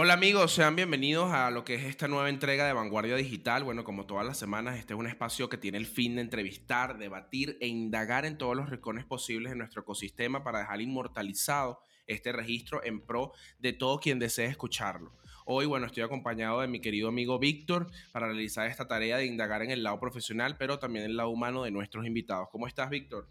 Hola amigos, sean bienvenidos a lo que es esta nueva entrega de Vanguardia Digital. Bueno, como todas las semanas, este es un espacio que tiene el fin de entrevistar, debatir e indagar en todos los rincones posibles de nuestro ecosistema para dejar inmortalizado este registro en pro de todo quien desee escucharlo. Hoy, bueno, estoy acompañado de mi querido amigo Víctor para realizar esta tarea de indagar en el lado profesional, pero también en el lado humano de nuestros invitados. ¿Cómo estás, Víctor?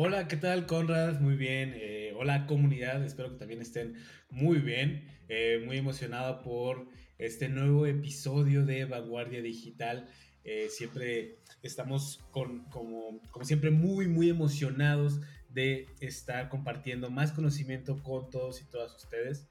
Hola, ¿qué tal, Conrad? Muy bien. Eh, hola, comunidad. Espero que también estén muy bien. Eh, muy emocionado por este nuevo episodio de Vanguardia Digital. Eh, siempre estamos como, siempre muy, muy emocionados de estar compartiendo más conocimiento con todos y todas ustedes.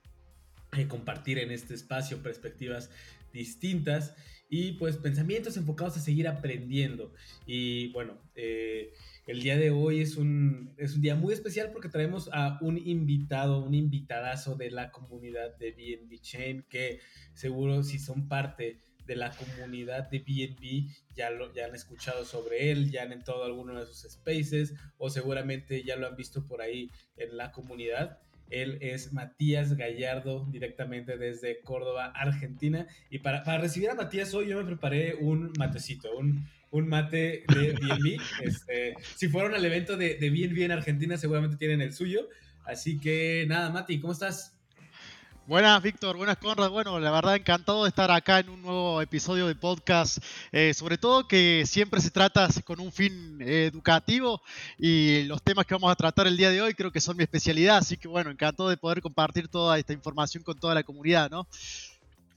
compartir en este espacio perspectivas distintas y pues pensamientos enfocados a seguir aprendiendo. Y bueno, eh, el día de hoy es un, es un día muy especial porque traemos a un invitado, un invitadazo de la comunidad de BNB Chain, que seguro si son parte de la comunidad de BNB ya, lo, ya han escuchado sobre él, ya han entrado a alguno de sus spaces o seguramente ya lo han visto por ahí en la comunidad. Él es Matías Gallardo, directamente desde Córdoba, Argentina. Y para, para recibir a Matías hoy yo me preparé un matecito, un, un mate de BNB. Este, si fueron al evento de, de BNB en Argentina, seguramente tienen el suyo. Así que nada, Mati, ¿cómo estás? Buenas, Víctor. Buenas, Conrad. Bueno, la verdad, encantado de estar acá en un nuevo episodio de podcast. Eh, sobre todo que siempre se trata con un fin educativo y los temas que vamos a tratar el día de hoy creo que son mi especialidad. Así que, bueno, encantado de poder compartir toda esta información con toda la comunidad, ¿no?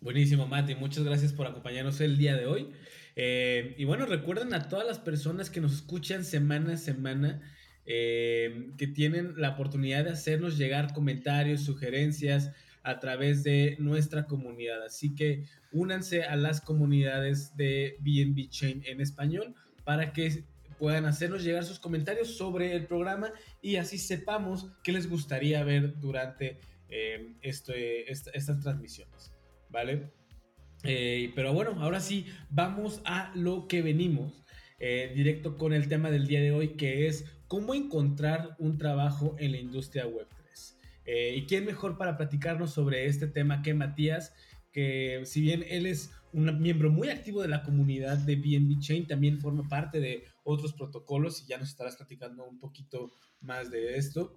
Buenísimo, Mati. Muchas gracias por acompañarnos el día de hoy. Eh, y bueno, recuerden a todas las personas que nos escuchan semana a semana. Eh, que tienen la oportunidad de hacernos llegar comentarios, sugerencias a través de nuestra comunidad. Así que únanse a las comunidades de BNB Chain en español para que puedan hacernos llegar sus comentarios sobre el programa y así sepamos qué les gustaría ver durante eh, estas transmisiones. ¿Vale? Eh, pero bueno, ahora sí, vamos a lo que venimos. Eh, directo con el tema del día de hoy, que es cómo encontrar un trabajo en la industria web 3. Eh, ¿Y quién mejor para platicarnos sobre este tema que Matías? Que si bien él es un miembro muy activo de la comunidad de BNB Chain, también forma parte de otros protocolos y ya nos estarás platicando un poquito más de esto.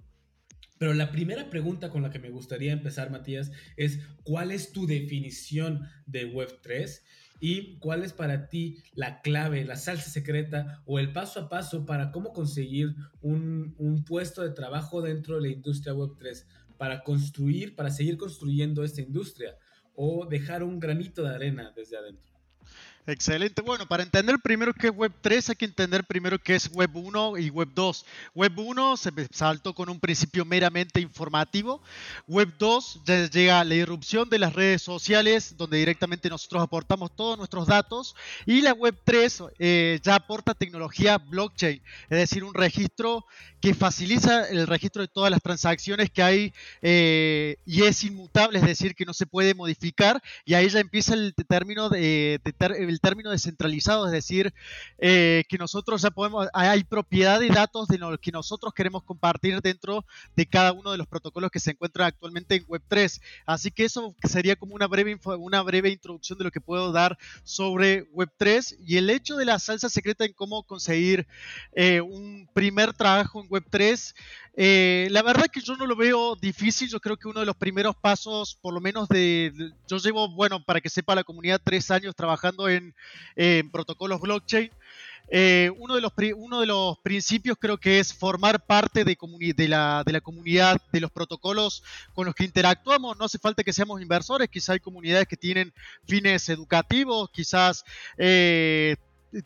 Pero la primera pregunta con la que me gustaría empezar, Matías, es ¿cuál es tu definición de Web3? ¿Y cuál es para ti la clave, la salsa secreta o el paso a paso para cómo conseguir un, un puesto de trabajo dentro de la industria Web3? Para construir, para seguir construyendo esta industria o dejar un granito de arena desde adentro. Excelente. Bueno, para entender primero qué es Web 3 hay que entender primero qué es Web 1 y Web 2. Web 1 se saltó con un principio meramente informativo. Web 2 ya llega la irrupción de las redes sociales donde directamente nosotros aportamos todos nuestros datos. Y la Web 3 eh, ya aporta tecnología blockchain, es decir, un registro que facilita el registro de todas las transacciones que hay eh, y es inmutable, es decir, que no se puede modificar. Y ahí ya empieza el término de el término descentralizado, es decir, eh, que nosotros ya podemos, hay propiedad de datos de lo que nosotros queremos compartir dentro de cada uno de los protocolos que se encuentran actualmente en Web3. Así que eso sería como una breve, una breve introducción de lo que puedo dar sobre Web3 y el hecho de la salsa secreta en cómo conseguir eh, un primer trabajo en Web3. Eh, la verdad que yo no lo veo difícil, yo creo que uno de los primeros pasos, por lo menos de, yo llevo, bueno, para que sepa la comunidad, tres años trabajando en, protocolos blockchain. Eh, uno, de los, uno de los principios creo que es formar parte de, de, la, de, la, comunidad, de los protocolos con los que interactuamos. No hace falta que seamos inversores, quizás hay comunidades que tienen fines educativos, quizás eh,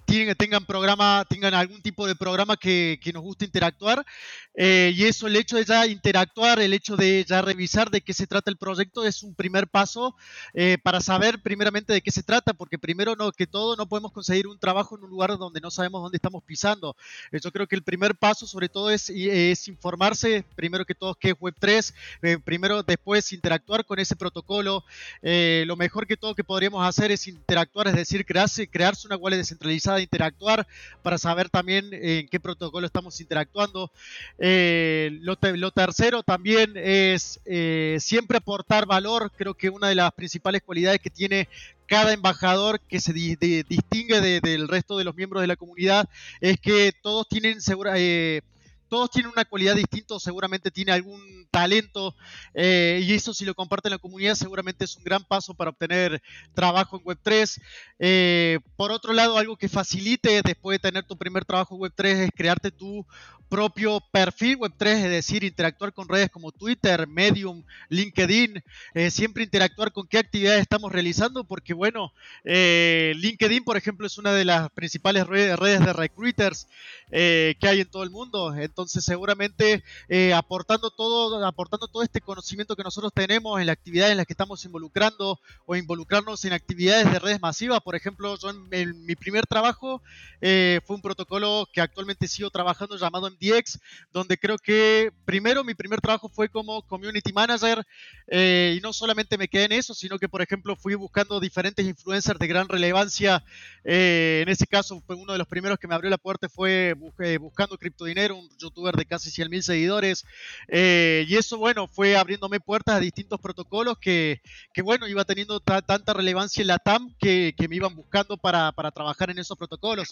tienen, tengan programa, tengan algún tipo de programa que, que nos guste interactuar. Eh, y eso, el hecho de ya interactuar, el hecho de ya revisar de qué se trata el proyecto es un primer paso eh, para saber primeramente de qué se trata, porque primero no, que todo no podemos conseguir un trabajo en un lugar donde no sabemos dónde estamos pisando. Eh, yo creo que el primer paso sobre todo es, es informarse, primero que todo, qué es Web3, primero después interactuar con ese protocolo. lo mejor que todo que podríamos hacer es interactuar, es decir, crearse, crearse una wallet descentralizada interactuar para saber también en qué protocolo estamos interactuando. Eh, lo, tercero también es eh, siempre aportar valor. Creo que una de las principales cualidades que tiene cada embajador que se distingue del resto de los miembros de la comunidad es que todos tienen segura, eh, todos tienen una cualidad distinta, seguramente tiene algún talento eh, y eso si lo comparte en la comunidad seguramente es un gran paso para obtener trabajo en Web3. Eh, por otro lado, algo que facilite después de tener tu primer trabajo en Web3 es crearte tu propio perfil Web3, es decir, interactuar con redes como Twitter, Medium, LinkedIn, eh, siempre interactuar con qué actividades estamos realizando, porque bueno, LinkedIn, por ejemplo, es una de las principales redes, de recruiters que hay en todo el mundo. Seguramente eh, aportando, todo, aportando todo este conocimiento que nosotros tenemos en la actividad en las que estamos involucrando o involucrarnos en actividades de redes masivas. Por ejemplo, yo en, mi primer trabajo eh, fue un protocolo que actualmente sigo trabajando llamado MDX, donde creo que primero mi primer trabajo fue como community manager eh, y no solamente me quedé en eso, sino que, por ejemplo, fui buscando diferentes influencers de gran relevancia. en ese caso, fue uno de los primeros que me abrió la puerta fue buscando criptodinero, youtuber de casi 100 mil seguidores. Eh, y eso, bueno, fue abriéndome puertas a distintos protocolos que, que bueno, iba teniendo tanta relevancia en la TAM que, que me iban buscando para, para, trabajar en esos protocolos.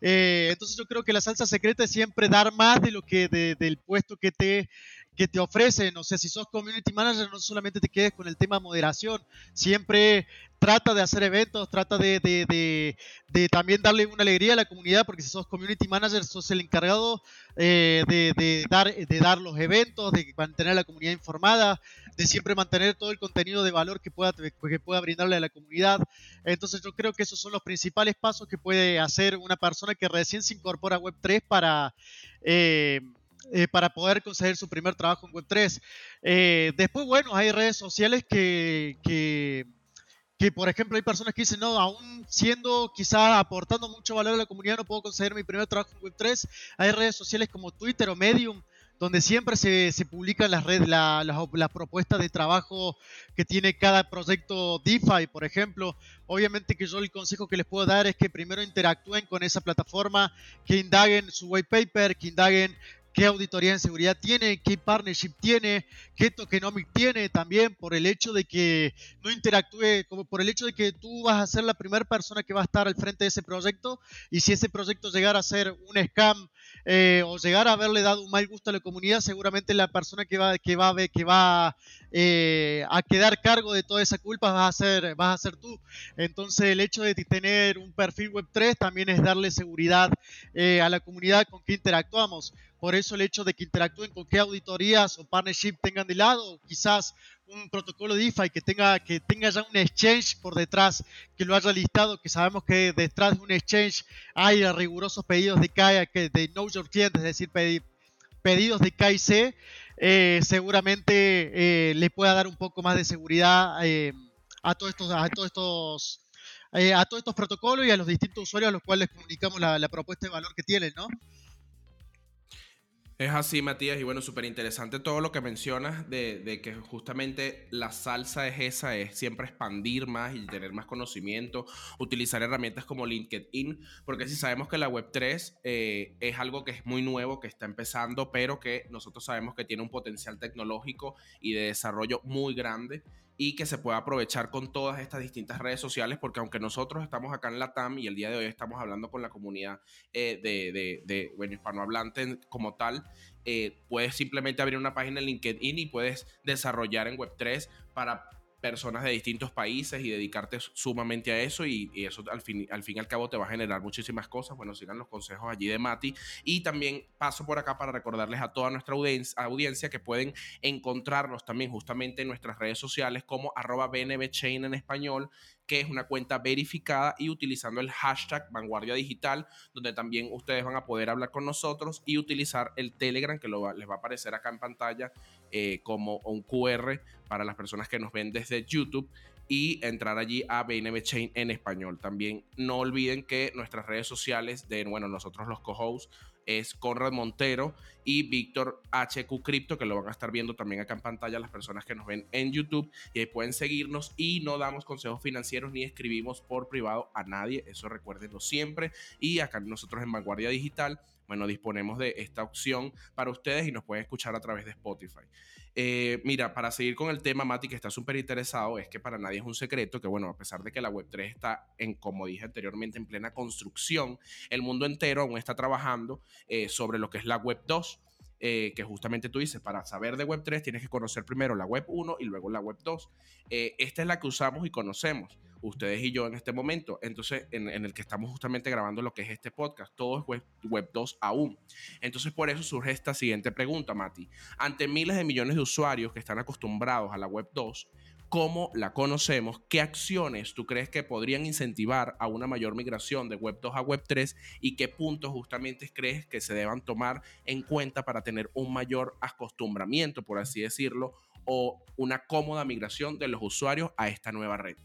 Eh, entonces yo creo que la salsa secreta es siempre dar más de lo que del puesto que te que te ofrecen. O sea, si sos community manager, no solamente te quedes con el tema moderación, siempre trata de hacer eventos, trata de, de, de, también darle una alegría a la comunidad, porque si sos community manager, sos el encargado eh, de, dar, de dar los eventos, de mantener a la comunidad informada, de siempre mantener todo el contenido de valor que pueda, que pueda brindarle a la comunidad. Entonces yo creo que esos son los principales pasos que puede hacer una persona que recién se incorpora a Web3 para... Eh, eh, para poder conseguir su primer trabajo en Web3. Eh, después, bueno, hay redes sociales que, que, que, por ejemplo, hay personas que dicen, no, aún siendo quizá aportando mucho valor a la comunidad, no puedo conseguir mi primer trabajo en Web3. Hay redes sociales como Twitter o Medium, donde siempre se, se publican las redes, las la, propuestas de trabajo que tiene cada proyecto DeFi, por ejemplo. Obviamente que yo el consejo que les puedo dar es que primero interactúen con esa plataforma, que indaguen su white paper, que indaguen qué auditoría en seguridad tiene, qué partnership tiene, qué tokenomic tiene también por el hecho de que no interactúe, como por el hecho de que tú vas a ser la primera persona que va a estar al frente de ese proyecto y si ese proyecto llegara a ser un scam eh, o llegar a haberle dado un mal gusto a la comunidad, seguramente la persona que va, que va, que va eh, a quedar cargo de toda esa culpa vas a ser, vas a tú. Entonces el hecho de tener un perfil web 3 también es darle seguridad eh, a la comunidad con que interactuamos. Por eso el hecho de que interactúen con qué auditorías o partnership tengan de lado, quizás un protocolo DeFi que tenga, que tenga ya un exchange por detrás, que lo haya listado, que sabemos que detrás de un exchange hay rigurosos pedidos de KI, de Know Your Client, es decir, pedidos de KIC, eh, seguramente eh, le pueda dar un poco más de seguridad eh, a todos estos, a todos estos a todos estos protocolos y a los distintos usuarios a los cuales comunicamos la propuesta de valor que tienen, ¿no? Es así, Matías, y bueno, súper interesante todo lo que mencionas de, que justamente la salsa es esa, es siempre expandir más y tener más conocimiento, utilizar herramientas como LinkedIn, porque si sabemos que la Web3 eh, es algo que es muy nuevo, que está empezando, pero que nosotros sabemos que tiene un potencial tecnológico y de desarrollo muy grande y que se pueda aprovechar con todas estas distintas redes sociales, porque aunque nosotros estamos acá en la TAM y el día de hoy estamos hablando con la comunidad eh, de, de, bueno, hispanohablante como tal, eh, puedes simplemente abrir una página en LinkedIn y puedes desarrollar en Web3 para personas de distintos países y dedicarte sumamente a eso y, eso al fin, al fin y al cabo te va a generar muchísimas cosas. Bueno, sigan los consejos allí de Mati y también paso por acá para recordarles a toda nuestra audiencia, que pueden encontrarnos también justamente en nuestras redes sociales como arroba BNBchain en español que es una cuenta verificada y utilizando el hashtag Vanguardia Digital, donde también ustedes van a poder hablar con nosotros y utilizar el Telegram, que les va a aparecer acá en pantalla eh, como un QR para las personas que nos ven desde YouTube y entrar allí a BNB Chain en español. También no olviden que nuestras redes sociales de, bueno, nosotros los co-hosts es Conrad Montero y Víctor HQ Crypto, que lo van a estar viendo también acá en pantalla las personas que nos ven en YouTube. Y ahí pueden seguirnos y no damos consejos financieros ni escribimos por privado a nadie. Eso recuérdenlo siempre. Y acá nosotros en Vanguardia Digital, bueno, disponemos de esta opción para ustedes y nos pueden escuchar a través de Spotify. Eh, mira, para seguir con el tema, Mati, que está súper interesado, es que para nadie es un secreto que, bueno, a pesar de que la Web3 está, en, como dije anteriormente, en plena construcción, el mundo entero aún está trabajando eh, sobre lo que es la Web 2. Eh, que justamente tú dices, para saber de Web 3 tienes que conocer primero la Web 1 y luego la Web 2. esta es la que usamos y conocemos ustedes y yo en este momento, entonces en, el que estamos justamente grabando lo que es este podcast, todo es web, 2 aún. Entonces por eso surge esta siguiente pregunta, Mati. Ante miles de millones de usuarios que están acostumbrados a la web 2, ¿cómo la conocemos? ¿Qué acciones tú crees que podrían incentivar a una mayor migración de web 2 a web 3 y qué puntos justamente crees que se deban tomar en cuenta para tener un mayor acostumbramiento, por así decirlo, o una cómoda migración de los usuarios a esta nueva red?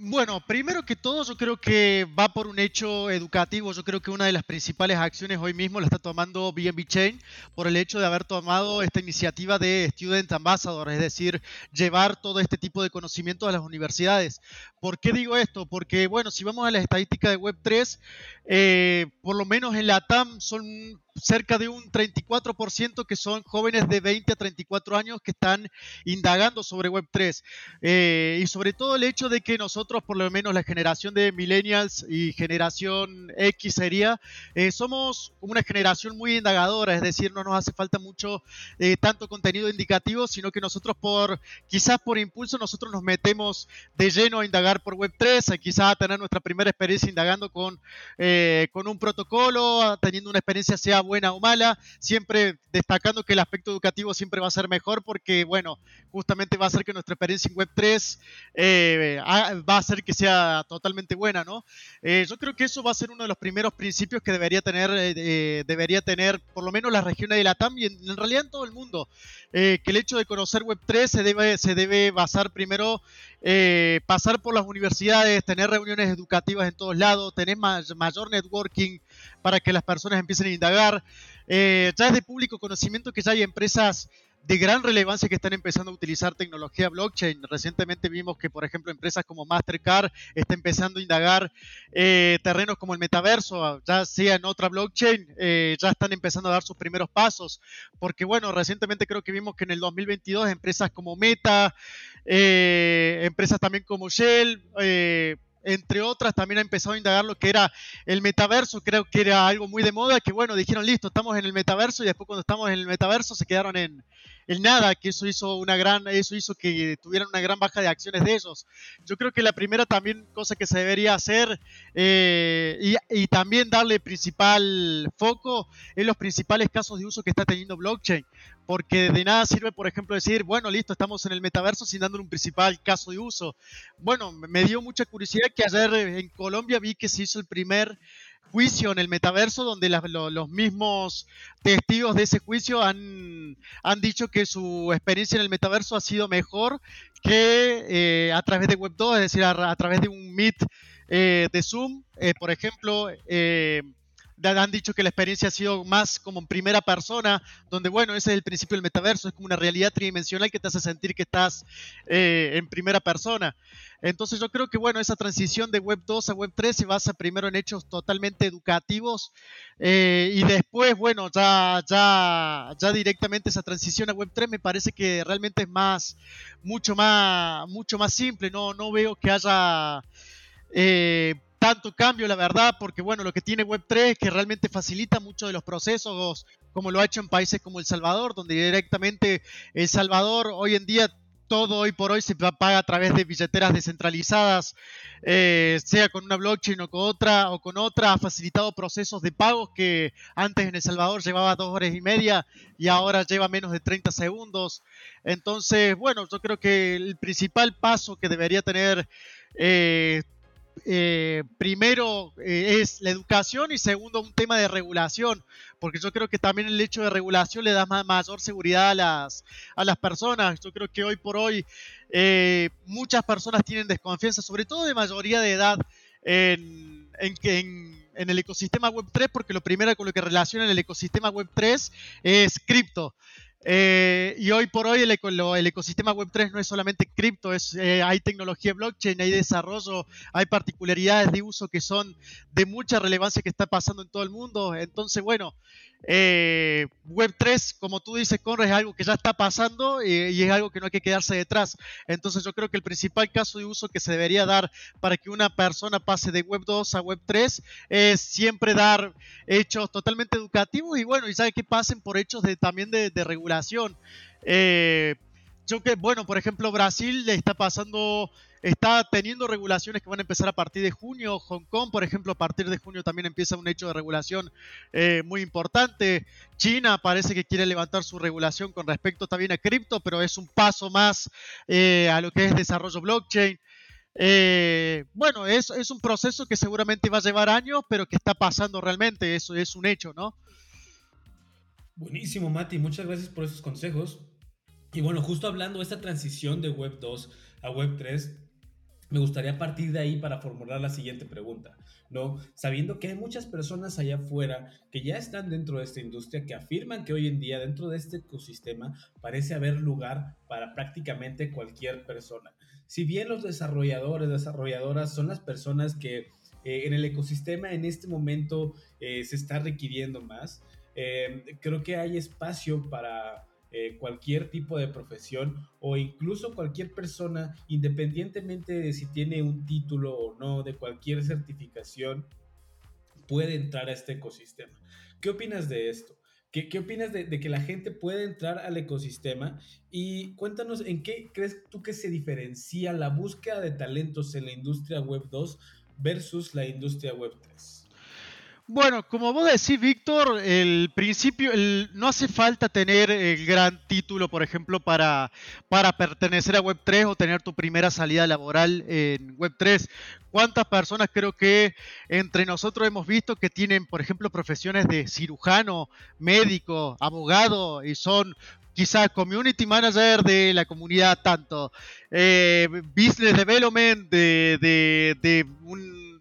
Bueno, primero que todo, yo creo que va por un hecho educativo. Yo creo que una de las principales acciones hoy mismo la está tomando BNB Chain por el hecho de haber tomado esta iniciativa de Student Ambassador, es decir, llevar todo este tipo de conocimiento a las universidades. ¿Por qué digo esto? Porque, bueno, si vamos a las estadísticas de Web3, eh, por lo menos en la TAM son cerca de un 34% que son jóvenes de 20 a 34 años que están indagando sobre Web3. Eh, y sobre todo el hecho de que nosotros, por lo menos la generación de millennials y generación X sería, eh, somos una generación muy indagadora, es decir, no nos hace falta mucho eh, tanto contenido indicativo, sino que nosotros por, quizás por impulso, nosotros nos metemos de lleno a indagar por Web3, quizás a tener nuestra primera experiencia indagando con, con un protocolo, teniendo una experiencia sea buena o mala, siempre destacando que el aspecto educativo siempre va a ser mejor porque, bueno, justamente va a hacer que nuestra experiencia en Web3 eh, va a hacer que sea totalmente buena, ¿no? Eh, yo creo que eso va a ser uno de los primeros principios que debería tener, eh, debería tener por lo menos la región de la TAM y en, realidad en todo el mundo, que el hecho de conocer Web3 se debe, se debe basar primero pasar por las universidades, tener reuniones educativas en todos lados, tener mayor networking para que las personas empiecen a indagar. Eh, ya es de público conocimiento que ya hay empresas de gran relevancia que están empezando a utilizar tecnología blockchain. Recientemente vimos que, por ejemplo, empresas como Mastercard está empezando a indagar eh, terrenos como el metaverso, ya sea en otra blockchain, eh, ya están empezando a dar sus primeros pasos. Porque, bueno, recientemente creo que vimos que en el 2022 empresas como Meta, empresas también como Shell, entre otras, también ha empezado a indagar lo que era el metaverso, creo que era algo muy de moda, que bueno, dijeron, listo, estamos en el metaverso y después cuando estamos en el metaverso se quedaron en, el nada, que eso hizo una gran, eso hizo que tuvieran una gran baja de acciones de ellos. Yo creo que la primera también cosa que se debería hacer eh, y, y, también darle principal foco en los principales casos de uso que está teniendo blockchain, porque de nada sirve, por ejemplo, decir, bueno, listo, estamos en el metaverso sin dándole un principal caso de uso. Bueno, me dio mucha curiosidad que ayer en Colombia vi que se hizo el primer juicio en el metaverso donde los mismos testigos de ese juicio han, han, dicho que su experiencia en el metaverso ha sido mejor que eh, a través de Web 2, es decir, a, través de un Meet eh, de Zoom, eh, por ejemplo han dicho que la experiencia ha sido más como en primera persona, donde bueno, ese es el principio del metaverso, es como una realidad tridimensional que te hace sentir que estás eh, en primera persona. Entonces yo creo que bueno, esa transición de Web 2 a Web 3 se basa primero en hechos totalmente educativos eh, y después, bueno, ya, ya, ya directamente esa transición a Web 3 me parece que realmente es más, mucho más, mucho más simple, no, no veo que haya... Eh, tanto cambio, la verdad, porque bueno, lo que tiene Web3 es que realmente facilita mucho de los procesos, como lo ha hecho en países como El Salvador, donde directamente El Salvador hoy en día todo hoy por hoy se paga a través de billeteras descentralizadas, eh, sea con una blockchain o con otra, o con otra, ha facilitado procesos de pagos que antes en El Salvador llevaba dos horas y media y ahora lleva menos de 30 segundos. Entonces, bueno, yo creo que el principal paso que debería tener eh, eh, primero eh, es la educación y segundo un tema de regulación, porque yo creo que también el hecho de regulación le da mayor seguridad a las, a las personas. Yo creo que hoy por hoy eh, muchas personas tienen desconfianza, sobre todo de mayoría de edad, en, en, en el ecosistema Web3, porque lo primero con lo que relaciona el ecosistema Web3 es cripto. Eh, y hoy por hoy el, el, ecosistema Web3 no es solamente cripto, es, eh, hay tecnología blockchain, hay desarrollo, hay particularidades de uso que son de mucha relevancia que está pasando en todo el mundo. Entonces, bueno, eh, Web3, como tú dices, Conrad, es algo que ya está pasando y, es algo que no hay que quedarse detrás. Entonces yo creo que el principal caso de uso que se debería dar para que una persona pase de Web2 a Web3 es siempre dar hechos totalmente educativos y bueno, y sabe que pasen por hechos de, también de, regulación. Eh, yo que, bueno, por ejemplo, Brasil le está pasando está teniendo regulaciones que van a empezar a partir de junio. Hong Kong, por ejemplo, a partir de junio también empieza un hecho de regulación eh, muy importante. China parece que quiere levantar su regulación con respecto también a cripto, pero es un paso más eh, a lo que es desarrollo blockchain. Eh, bueno, es, es un proceso que seguramente va a llevar años, pero que está pasando realmente, eso es un hecho, ¿no? Buenísimo, Mati, muchas gracias por esos consejos. Y bueno, justo hablando de esta transición de Web 2 a Web 3, me gustaría partir de ahí para formular la siguiente pregunta, ¿no? Sabiendo que hay muchas personas allá afuera que ya están dentro de esta industria que afirman que hoy en día dentro de este ecosistema parece haber lugar para prácticamente cualquier persona. Si bien los desarrolladores, desarrolladoras son las personas que eh, en el ecosistema en este momento eh, se está requiriendo más, eh, creo que hay espacio para eh, cualquier tipo de profesión o incluso cualquier persona, independientemente de si tiene un título o no, de cualquier certificación, puede entrar a este ecosistema. ¿Qué opinas de esto? ¿Qué, qué opinas de, de, que la gente puede entrar al ecosistema? Y cuéntanos en qué crees tú que se diferencia la búsqueda de talentos en la industria web 2 versus la industria web 3. Bueno, como vos decís, Víctor, el principio, no hace falta tener el gran título, por ejemplo, para, para pertenecer a Web3 o tener tu primera salida laboral en Web3. ¿Cuántas personas creo que entre nosotros hemos visto que tienen, por ejemplo, profesiones de cirujano, médico, abogado y son quizás community manager de la comunidad tanto, eh, business development de,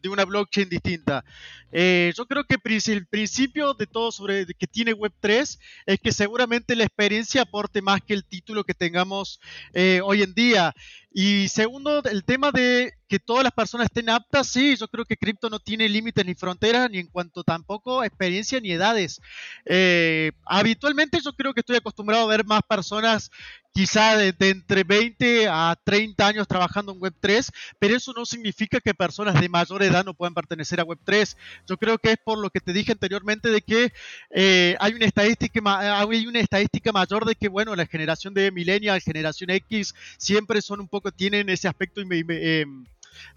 de una blockchain distinta? Eh, yo creo que el principio de todo sobre que tiene Web3 es que seguramente la experiencia aporte más que el título que tengamos eh, hoy en día. Y segundo, el tema de que todas las personas estén aptas, sí, yo creo que cripto no tiene límites ni fronteras, ni en cuanto tampoco experiencia ni edades. Eh, habitualmente yo creo que estoy acostumbrado a ver más personas quizá de, entre 20 a 30 años trabajando en Web3, pero eso no significa que personas de mayor edad no puedan pertenecer a Web3. Yo creo que es por lo que te dije anteriormente de que eh, hay, una estadística, hay una estadística mayor de que, bueno, la generación de millennial, generación X, siempre son un poco, tienen ese aspecto eh,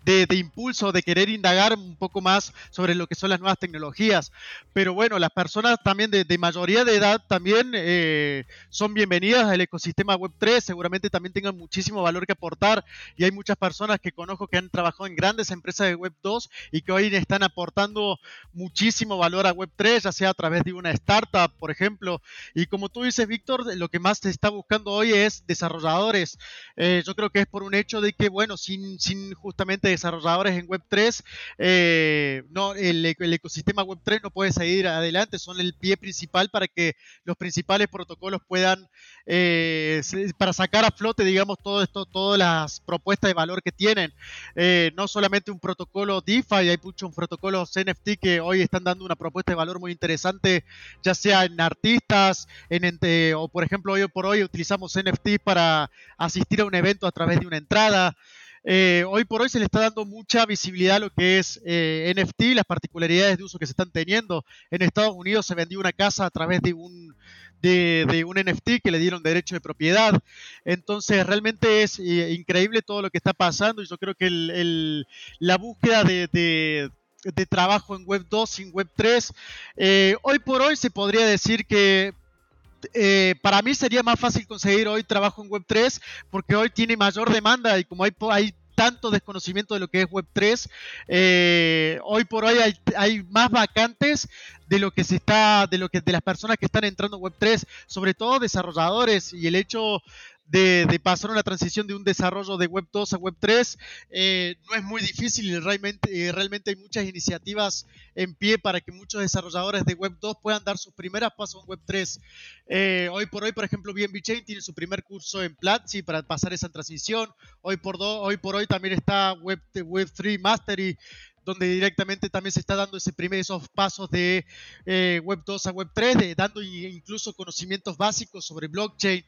de, impulso, de querer indagar un poco más sobre lo que son las nuevas tecnologías. Pero bueno, las personas también de, mayoría de edad también eh, son bienvenidas al ecosistema Web3, seguramente también tengan muchísimo valor que aportar y hay muchas personas que conozco que han trabajado en grandes empresas de Web2 y que hoy están aportando muchísimo valor a Web3, ya sea a través de una startup, por ejemplo. Y como tú dices, Víctor, lo que más se está buscando hoy es desarrolladores. Eh, yo creo que es por un hecho de que, bueno, sin, sin desarrolladores en Web3, eh, no, el, ecosistema Web3 no puede seguir adelante, son el pie principal para que los principales protocolos puedan, eh, para sacar a flote, digamos, todo esto, todas las propuestas de valor que tienen. Eh, no solamente un protocolo DeFi, hay muchos protocolos NFT que hoy están dando una propuesta de valor muy interesante, ya sea en artistas, en, o por ejemplo, hoy por hoy utilizamos NFT para asistir a un evento a través de una entrada. Eh, hoy por hoy se le está dando mucha visibilidad a lo que es eh, NFT, las particularidades de uso que se están teniendo. En Estados Unidos se vendió una casa a través de un, NFT que le dieron derecho de propiedad. Entonces, realmente es eh, increíble todo lo que está pasando y yo creo que la búsqueda de, trabajo en Web 2 sin Web 3, hoy por hoy se podría decir que para mí sería más fácil conseguir hoy trabajo en Web3 porque hoy tiene mayor demanda y como hay, hay tanto desconocimiento de lo que es Web3. Eh, hoy por hoy hay, más vacantes de lo que se está, de lo que de las personas que están entrando en Web3, sobre todo desarrolladores y el hecho de, pasar una transición de un desarrollo de Web 2 a Web 3. Eh, no es muy difícil, realmente, realmente hay muchas iniciativas en pie para que muchos desarrolladores de Web 2 puedan dar sus primeras pasos en Web 3. hoy por hoy, por ejemplo, BNB Chain tiene su primer curso en Platzi para pasar esa transición. Hoy por, hoy, por hoy también está Web, Web 3 Mastery donde directamente también se está dando ese primer, esos pasos de eh, Web 2 a Web 3, dando incluso conocimientos básicos sobre blockchain.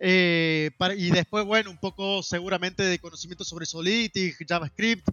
Eh, y después, bueno, un poco seguramente de conocimientos sobre Solidity, JavaScript.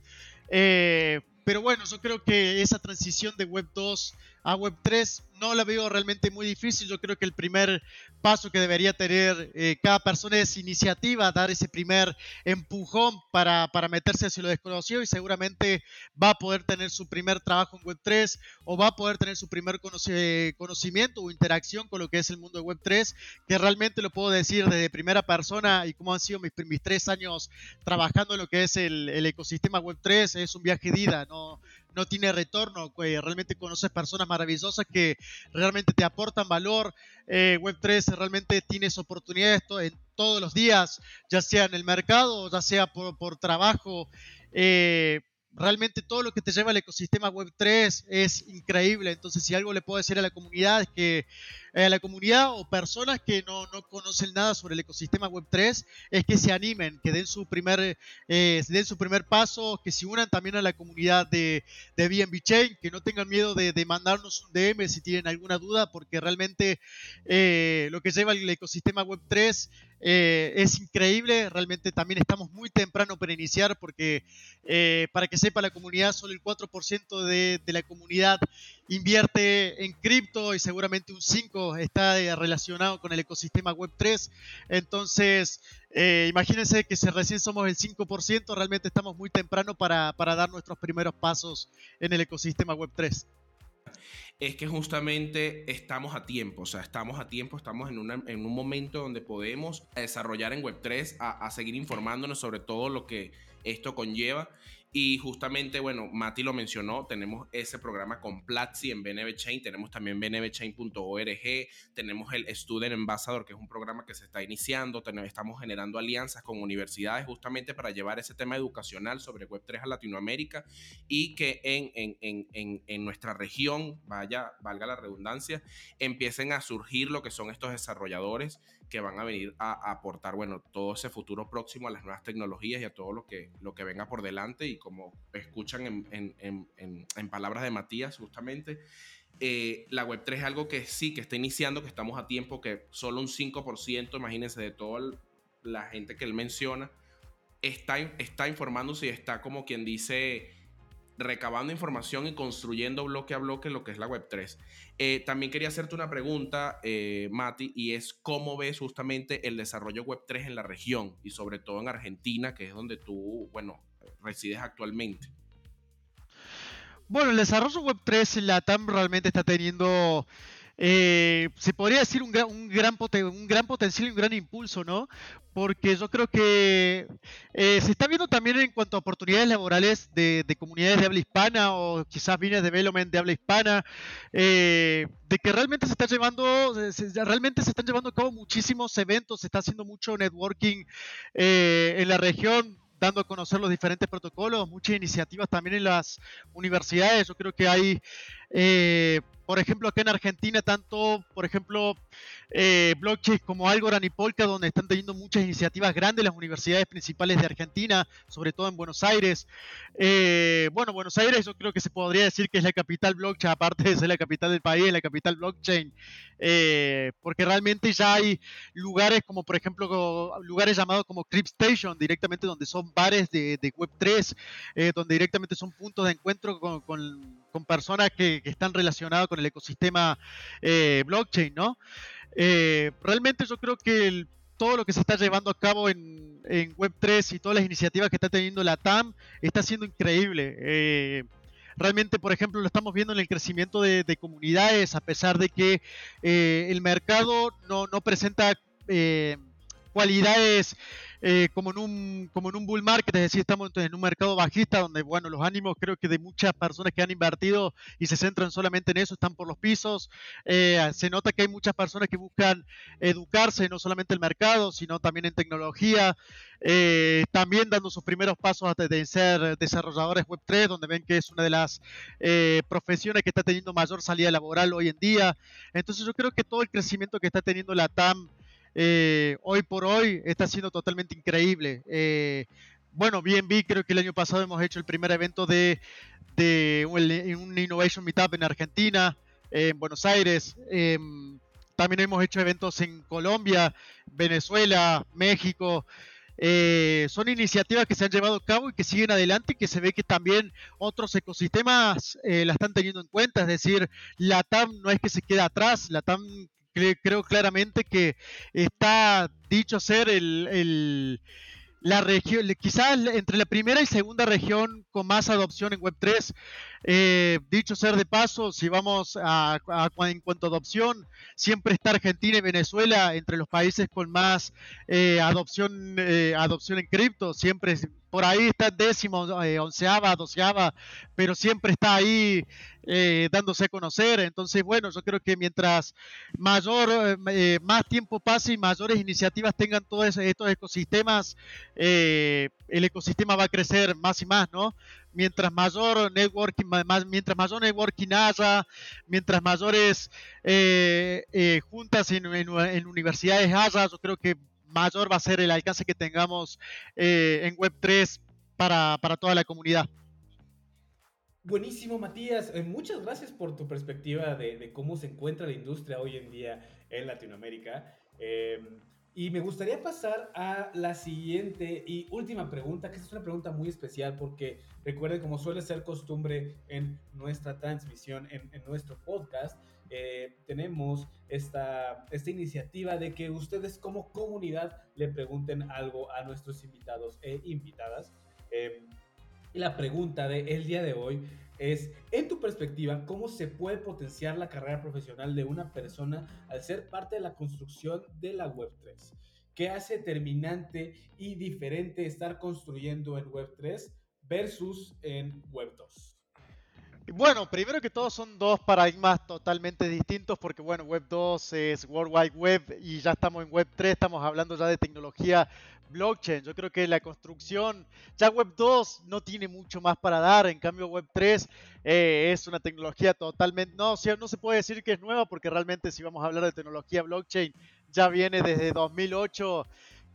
Eh, pero bueno, yo creo que esa transición de Web 2 a Web 3 no la veo realmente muy difícil. Yo creo que el primer paso que debería tener eh, cada persona es iniciativa, dar ese primer empujón para, para, meterse hacia lo desconocido y seguramente va a poder tener su primer trabajo en Web 3 o va a poder tener su primer conocimiento o interacción con lo que es el mundo de Web 3, que realmente lo puedo decir desde primera persona y cómo han sido mis, mis tres años trabajando en lo que es el, el ecosistema Web 3, es un viaje de ida, no, no tiene retorno, realmente conoces personas maravillosas que realmente te aportan valor. Eh, Web3 realmente tienes oportunidades en todos los días, ya sea en el mercado, ya sea por, por trabajo. Eh, realmente todo lo que te lleva al ecosistema Web3 es increíble. Entonces, si algo le puedo decir a la comunidad es que a la comunidad o personas que no, no, conocen nada sobre el ecosistema Web3 es que se animen, que den su primer, eh, den su primer paso, que se unan también a la comunidad de, de BNB Chain, que no tengan miedo de, de, mandarnos un DM si tienen alguna duda, porque realmente eh, lo que lleva el ecosistema Web3 eh, es increíble, realmente también estamos muy temprano para iniciar porque eh, para que sepa la comunidad, solo el 4% de, de, la comunidad invierte en cripto y seguramente un 5% está eh, relacionado con el ecosistema Web3. Entonces, imagínense que si recién somos el 5%, realmente estamos muy temprano para, para dar nuestros primeros pasos en el ecosistema Web3 es que justamente estamos a tiempo, o sea, estamos a tiempo, estamos en, en un momento donde podemos desarrollar en Web3, a, a seguir informándonos sobre todo lo que esto conlleva y justamente, bueno, Mati lo mencionó, tenemos ese programa con Platzi en BNB Chain, tenemos también bnbchain.org, tenemos el Student Ambassador, que es un programa que se está iniciando, estamos generando alianzas con universidades justamente para llevar ese tema educacional sobre Web3 a Latinoamérica y que en, en, en, en nuestra región, vaya, valga la redundancia, empiecen a surgir lo que son estos desarrolladores que van a venir a, aportar, bueno, todo ese futuro próximo a las nuevas tecnologías y a todo lo que, lo que venga por delante. Y como escuchan en, en, en, en palabras de Matías, justamente, eh, la Web3 es algo que sí, que está iniciando, que estamos a tiempo, que solo un 5%, imagínense, de toda la gente que él menciona, está, está informándose y está como quien dice recabando información y construyendo bloque a bloque lo que es la Web3. Eh, también quería hacerte una pregunta, eh, Mati, y es cómo ves justamente el desarrollo Web3 en la región y sobre todo en Argentina, que es donde tú, bueno, resides actualmente. Bueno, el desarrollo Web3 en la TAM realmente está teniendo eh, se podría decir un gran, potencial y un gran impulso, ¿no? Porque yo creo que eh, se está viendo también en cuanto a oportunidades laborales de, comunidades de habla hispana o quizás de development de habla hispana, eh, de que realmente se está llevando, realmente se están llevando a cabo muchísimos eventos, se está haciendo mucho networking en la región dando a conocer los diferentes protocolos, muchas iniciativas también en las universidades. Yo creo que hay por ejemplo, acá en Argentina, tanto, por ejemplo, eh, blockchains como Algorand y Polka, donde están teniendo muchas iniciativas grandes las universidades principales de Argentina, sobre todo en Buenos Aires. Eh, bueno, Buenos Aires yo creo que se podría decir que es la capital blockchain, aparte de ser la capital del país, la capital blockchain, eh, porque realmente ya hay lugares como, por ejemplo, lugares llamados como Crypt Station, directamente donde son bares de, Web3, eh, donde directamente son puntos de encuentro con, personas que, que, están relacionadas con el ecosistema blockchain, ¿no? Eh, realmente yo creo que todo lo que se está llevando a cabo en, Web3 y todas las iniciativas que está teniendo la TAM está siendo increíble. Eh, realmente, por ejemplo, lo estamos viendo en el crecimiento de, comunidades, a pesar de que eh, el mercado no, presenta cualidades eh, como, en un, como en un bull market, es decir, estamos en un mercado bajista donde, bueno, los ánimos creo que de muchas personas que han invertido y se centran solamente en eso están por los pisos. Eh, se nota que hay muchas personas que buscan educarse, no solamente en el mercado, sino también en tecnología, eh, también dando sus primeros pasos de ser desarrolladores Web3, donde ven que es una de las profesiones que está teniendo mayor salida laboral hoy en día. Entonces yo creo que todo el crecimiento que está teniendo la TAM eh, hoy por hoy está siendo totalmente increíble. Eh, bueno, BNB creo que el año pasado hemos hecho el primer evento de, un Innovation Meetup en Argentina, en Buenos Aires. Em, también hemos hecho eventos en Colombia, Venezuela, México. Eh, son iniciativas que se han llevado a cabo y que siguen adelante y que se ve que también otros ecosistemas la están teniendo en cuenta. Es decir, la TAM no es que se quede atrás, la TAM creo claramente que está dicho ser el, la región, quizás entre la primera y segunda región con más adopción en Web3. Eh, dicho ser de paso, si vamos a, en cuanto a adopción, siempre está Argentina y Venezuela entre los países con más eh, adopción, eh, adopción en cripto. Siempre por ahí está décimo, onceava, doceava, pero siempre está ahí eh, dándose a conocer. Entonces, bueno, yo creo que mientras mayor, eh, eh, más tiempo pase y mayores iniciativas tengan todos estos ecosistemas, el ecosistema va a crecer más y más, ¿no? Mientras mayor networking, más, mientras mayor networking haya, mientras mayores juntas en, universidades haya, yo creo que mayor va a ser el alcance que tengamos en Web3 para, para toda la comunidad. Buenísimo, Matías. Eh, muchas gracias por tu perspectiva de, cómo se encuentra la industria hoy en día en Latinoamérica. Em, y me gustaría pasar a la siguiente y última pregunta, que es una pregunta muy especial porque recuerden, como suele ser costumbre en nuestra transmisión, en, nuestro podcast, eh, tenemos esta, esta iniciativa de que ustedes como comunidad le pregunten algo a nuestros invitados e invitadas. Em, la pregunta del día de hoy es, en tu perspectiva, ¿cómo se puede potenciar la carrera profesional de una persona al ser parte de la construcción de la Web3? ¿Qué hace determinante y diferente estar construyendo en Web3 versus en Web2? Bueno, primero que todo son dos paradigmas totalmente distintos porque bueno, Web 2 es World Wide Web y ya estamos en Web 3, estamos hablando ya de tecnología blockchain. Yo creo que la construcción, ya Web 2 no tiene mucho más para dar, en cambio Web 3 eh, es una tecnología totalmente, no, no se puede decir que es nueva porque realmente si vamos a hablar de tecnología blockchain ya viene desde 2008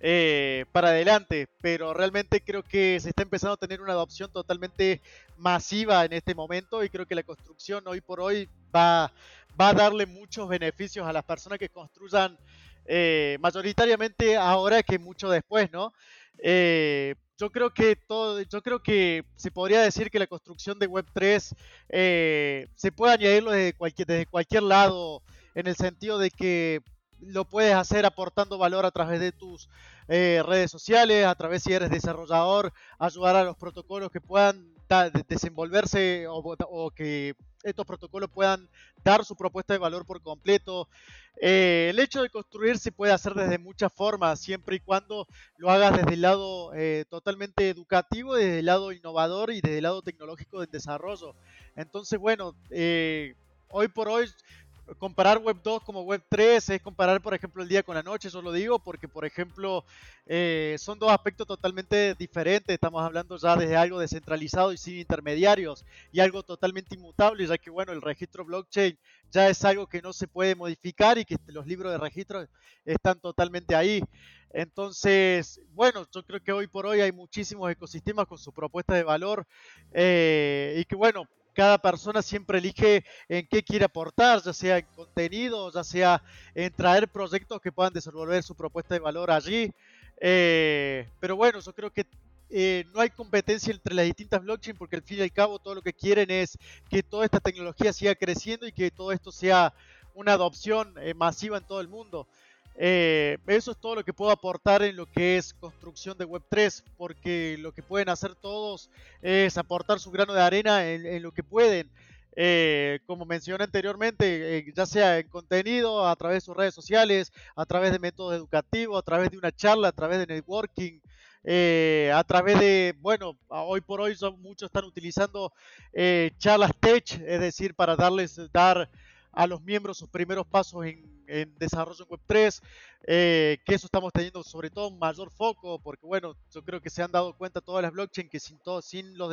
eh, para adelante, pero realmente creo que se está empezando a tener una adopción totalmente masiva en este momento y creo que la construcción hoy por hoy va, va a darle muchos beneficios a las personas que construyan eh, mayoritariamente ahora que mucho después, ¿no? Eh, yo creo que todo, yo creo que se podría decir que la construcción de Web 3 se puede añadirlo desde cualquier, desde cualquier lado, en el sentido de que lo puedes hacer aportando valor a través de tus eh, redes sociales, a través si eres desarrollador, ayudar a los protocolos que puedan desenvolverse o, que estos protocolos puedan dar su propuesta de valor por completo. Eh, el hecho de construir se puede hacer desde muchas formas, siempre y cuando lo hagas desde el lado eh, totalmente educativo, desde el lado innovador y desde el lado tecnológico del desarrollo. Entonces, bueno, hoy por hoy comparar Web 2 como Web 3 es comparar, por ejemplo, el día con la noche, eso lo digo porque, por ejemplo, eh, son dos aspectos totalmente diferentes. Estamos hablando ya de algo descentralizado y sin intermediarios y algo totalmente inmutable, ya que, bueno, el registro blockchain ya es algo que no se puede modificar y que los libros de registro están totalmente ahí. Entonces, bueno, yo creo que hoy por hoy hay muchísimos ecosistemas con su propuesta de valor eh, y que, bueno, cada persona siempre elige en qué quiere aportar, ya sea en contenido, ya sea en traer proyectos que puedan desenvolver su propuesta de valor allí. Eh, pero bueno, yo creo que eh, no hay competencia entre las distintas blockchains porque al fin y al cabo todo lo que quieren es que toda esta tecnología siga creciendo y que todo esto sea una adopción eh, masiva en todo el mundo. Eh, eso es todo lo que puedo aportar en lo que es construcción de Web3, porque lo que pueden hacer todos es aportar su grano de arena en, lo que pueden. eh, como mencioné anteriormente, eh, ya sea en contenido, a través de sus redes sociales, a través de métodos educativos, a través de una charla, a través de networking, eh, a través de, bueno, hoy por hoy son, muchos están utilizando charlas tech, es decir, para darles, dar a los miembros sus primeros pasos en, desarrollo en Web3, eh, que eso estamos teniendo sobre todo mayor foco, porque bueno, yo creo que se han dado cuenta todas las blockchain que sin, todo, sin, los,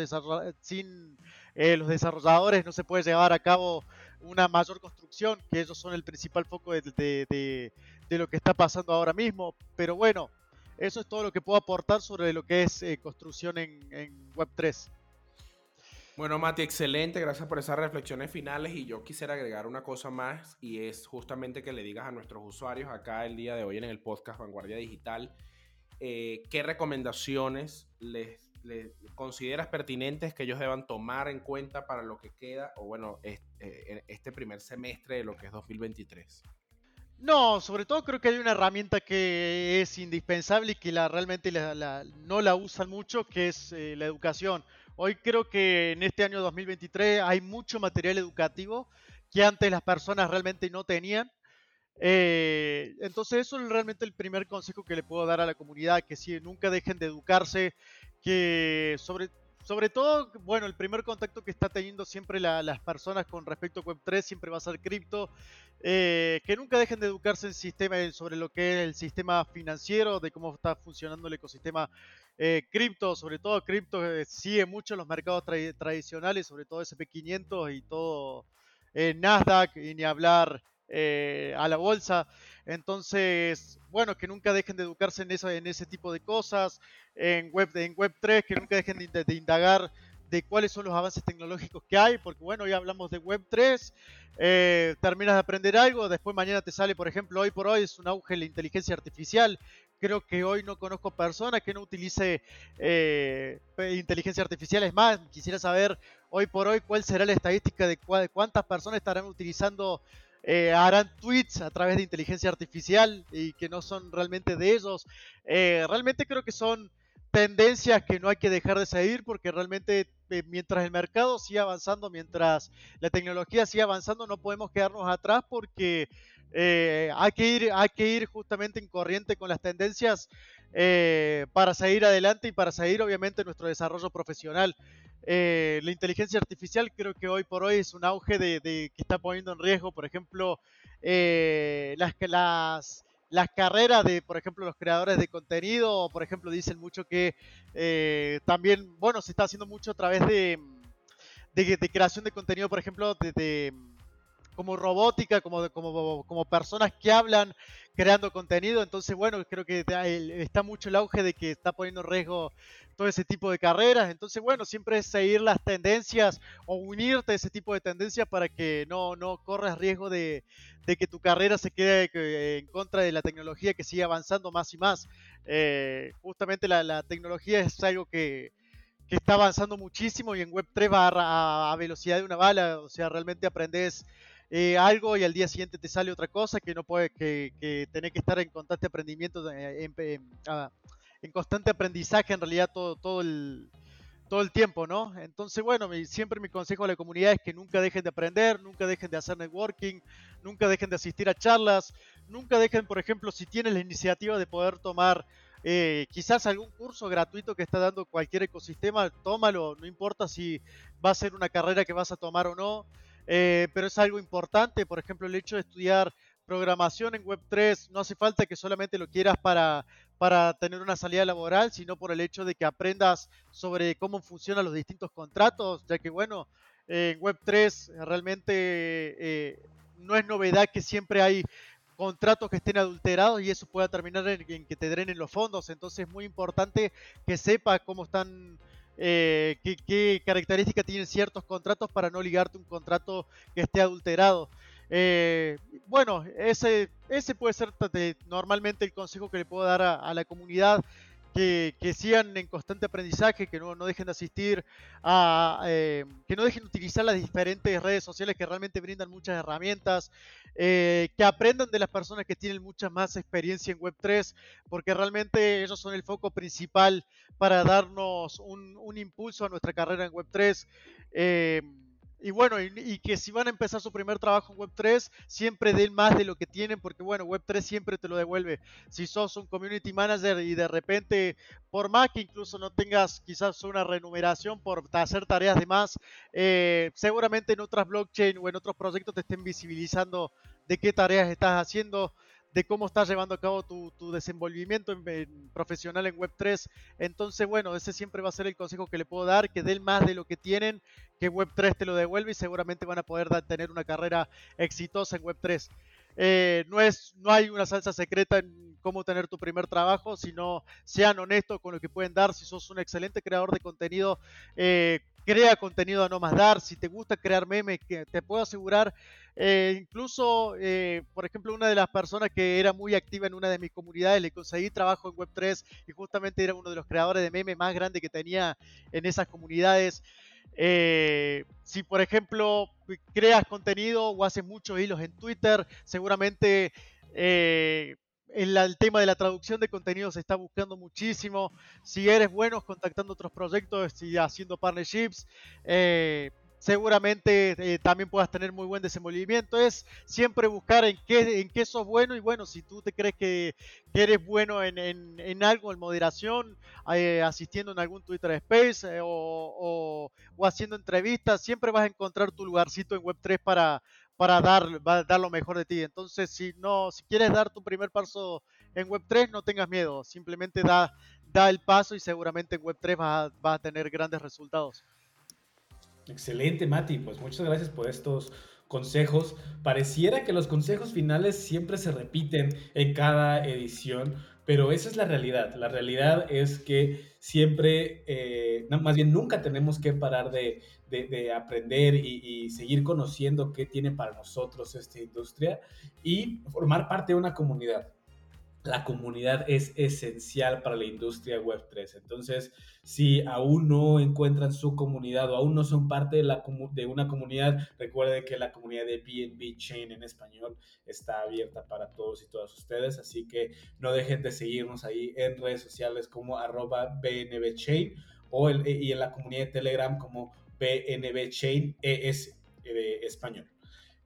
sin eh, los desarrolladores no se puede llevar a cabo una mayor construcción, que ellos son el principal foco de, de, de, lo que está pasando ahora mismo, pero bueno, eso es todo lo que puedo aportar sobre lo que es eh, construcción en, en Web3. Bueno, Mati, excelente. Gracias por esas reflexiones finales. Y yo quisiera agregar una cosa más y es justamente que le digas a nuestros usuarios acá el día de hoy en el podcast Vanguardia Digital eh, qué recomendaciones les, consideras pertinentes que ellos deban tomar en cuenta para lo que queda o bueno, este, este primer semestre de lo que es 2023. No, sobre todo creo que hay una herramienta que es indispensable y que la, realmente no la usan mucho, que es eh, la educación. Hoy creo que en este año 2023 hay mucho material educativo que antes las personas realmente no tenían. Eh, entonces eso es realmente el primer consejo que le puedo dar a la comunidad, que si nunca dejen de educarse, que sobre, sobre todo, bueno, el primer contacto que está teniendo siempre las personas con respecto a Web3 siempre va a ser cripto. Eh, que nunca dejen de educarse en sistema, sobre lo que es el sistema financiero, de cómo está funcionando el ecosistema eh, cripto, sobre todo cripto eh, sigue mucho los mercados tradicionales, sobre todo SP500 y todo Nasdaq, y ni hablar a la bolsa. Entonces, bueno, que nunca dejen de educarse en, eso, en ese tipo de cosas, en Web, en web 3, que nunca dejen de, indagar de cuáles son los avances tecnológicos que hay, porque bueno, ya hablamos de Web 3, eh, terminas de aprender algo, después mañana te sale, por ejemplo, hoy por hoy es un auge la inteligencia artificial. Creo que hoy no conozco persona que no utilice eh, inteligencia artificial. Es más, quisiera saber hoy por hoy cuál será la estadística de cuántas personas estarán utilizando eh, harán tweets a través de inteligencia artificial y que no son realmente de ellos. Eh, realmente creo que son tendencias que no hay que dejar de seguir porque realmente eh, mientras el mercado siga avanzando, mientras la tecnología siga avanzando, no podemos quedarnos atrás porque hay, que ir, hay que ir justamente en corriente con las tendencias para seguir adelante y para seguir obviamente nuestro desarrollo profesional. Eh, la inteligencia artificial creo que hoy por hoy es un auge de, que está poniendo en riesgo, por ejemplo, eh, las, las, las carreras de, por ejemplo, los creadores de contenido, por ejemplo, dicen mucho que eh, también, bueno, se está haciendo mucho a través de, de, creación de contenido, por ejemplo, de, como robótica, como, como, como personas que hablan creando contenido. Entonces, bueno, creo que está mucho el auge de que está poniendo en riesgo todo ese tipo de carreras. Entonces, bueno, siempre es seguir las tendencias o unirte a ese tipo de tendencias para que no, no corras riesgo de, que tu carrera se quede eh, en contra de la tecnología que sigue avanzando más y más. Eh, justamente la, tecnología es algo que, está avanzando muchísimo y en Web3 va a, velocidad de una bala. O sea, realmente aprendes eh, algo y al día siguiente te sale otra cosa que no puede, que, que tenés que estar en constante aprendimiento, en, en constante aprendizaje en realidad todo, todo, el, todo el tiempo, ¿no? Entonces, bueno, siempre mi consejo a la comunidad es que nunca dejen de aprender, nunca dejen de hacer networking, nunca dejen de asistir a charlas, nunca dejen, por ejemplo, si tienen la iniciativa de poder tomar eh, quizás algún curso gratuito que está dando cualquier ecosistema, tómalo, no importa si va a ser una carrera que vas a tomar o no, eh, pero es algo importante, por ejemplo, el hecho de estudiar programación en Web3, no hace falta que solamente lo quieras para, para tener una salida laboral, sino por el hecho de que aprendas sobre cómo funcionan los distintos contratos, ya que bueno, en Web3 realmente eh, no es novedad que siempre hay contratos que estén adulterados y eso pueda terminar en, que te drenen los fondos. Entonces es muy importante que sepas cómo están, eh, qué, qué características tienen ciertos contratos para no ligarte un contrato que esté adulterado. Eh, bueno, ese, ese puede ser normalmente el consejo que le puedo dar a, la comunidad. Que, sigan en constante aprendizaje, que no, dejen de asistir a, eh, que no dejen de utilizar las diferentes redes sociales que realmente brindan muchas herramientas, eh, que aprendan de las personas que tienen mucha más experiencia en Web3, porque realmente ellos son el foco principal para darnos un, un impulso a nuestra carrera en Web3. Y bueno, y, que si van a empezar su primer trabajo en Web3, siempre den más de lo que tienen, porque bueno, Web3 siempre te lo devuelve. Si sos un community manager y de repente, por más que incluso no tengas quizás una remuneración por hacer tareas de más, eh, seguramente en otras blockchain o en otros proyectos te estén visibilizando de qué tareas estás haciendo de cómo estás llevando a cabo tu, desenvolvimiento en, profesional en Web3. Entonces, bueno, ese siempre va a ser el consejo que le puedo dar, que den más de lo que tienen, que Web3 te lo devuelve y seguramente van a poder tener una carrera exitosa en Web3. Eh, no, es, no hay una salsa secreta en cómo tener tu primer trabajo, sino sean honestos con lo que pueden dar. Si sos un excelente creador de contenido, eh, crea contenido a no más dar. Si te gusta crear memes, que te puedo asegurar, eh, incluso, eh, por ejemplo, una de las personas que era muy activa en una de mis comunidades, le conseguí trabajo en Web3 y justamente era uno de los creadores de memes más grandes que tenía en esas comunidades. Eh, si por ejemplo creas contenido o haces muchos hilos en Twitter, seguramente el, tema de la traducción de contenido se está buscando muchísimo. Si eres bueno contactando otros proyectos y haciendo partnerships, eh, seguramente eh, también puedas tener muy buen desenvolvimiento. Es siempre buscar en qué, en qué sos bueno y bueno, si tú te crees que, eres bueno en, en, algo, en moderación, eh, asistiendo en algún Twitter Space o, o, haciendo entrevistas, siempre vas a encontrar tu lugarcito en Web3 para, para dar, dar lo mejor de ti. Entonces, si no, si quieres dar tu primer paso en Web3, no tengas miedo, simplemente da, da el paso y seguramente en Web3 vas a, a tener grandes resultados. Excelente, Mati. Pues muchas gracias por estos consejos. Pareciera que los consejos finales siempre se repiten en cada edición, pero esa es la realidad. La realidad es que siempre, eh, más bien nunca tenemos que parar de, aprender y, seguir conociendo qué tiene para nosotros esta industria y formar parte de una comunidad. La comunidad es esencial para la industria Web3. Entonces, si aún no encuentran su comunidad o aún no son parte de, de una comunidad, recuerden que la comunidad de BNB Chain en español está abierta para todos y todas ustedes. Así que no dejen de seguirnos ahí en redes sociales como arroba BNB Chain o y en la comunidad de Telegram como BNB Chain ES de español.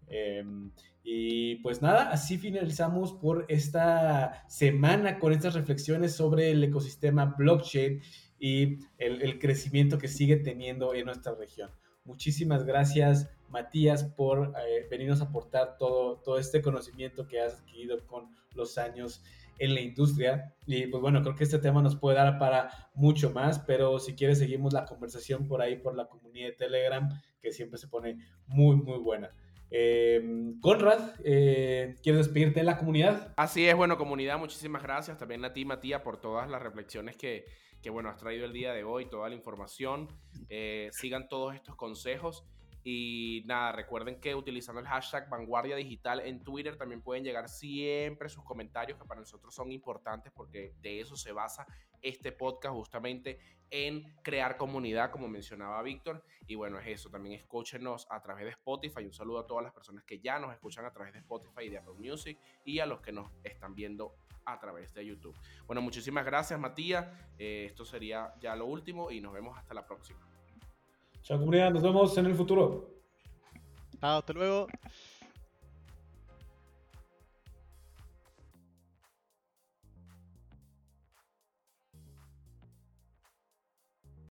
Em, y pues nada, así finalizamos por esta semana con estas reflexiones sobre el ecosistema blockchain y el, crecimiento que sigue teniendo en nuestra región. Muchísimas gracias, Matías, por eh, venirnos a aportar todo, todo este conocimiento que has adquirido con los años en la industria. Y pues bueno, creo que este tema nos puede dar para mucho más, pero si quieres seguimos la conversación por ahí, por la comunidad de Telegram, que siempre se pone muy, muy buena. Eh, Conrad, eh, ¿quieres despedirte de la comunidad? Así es, bueno, comunidad, muchísimas gracias también a ti, Matías, por todas las reflexiones que, que bueno, has traído el día de hoy, toda la información. Eh, sigan todos estos consejos. Y nada, recuerden que utilizando el hashtag Vanguardia Digital en Twitter también pueden llegar siempre sus comentarios que para nosotros son importantes porque de eso se basa este podcast justamente en crear comunidad, como mencionaba Víctor. Y bueno, es eso, también escúchenos a través de Spotify. Un saludo a todas las personas que ya nos escuchan a través de Spotify y de Apple Music y a los que nos están viendo a través de YouTube. Bueno, muchísimas gracias Matías. Eh, esto sería ya lo último y nos vemos hasta la próxima. Chao comunidad, nos vemos en el futuro. Chao, hasta luego.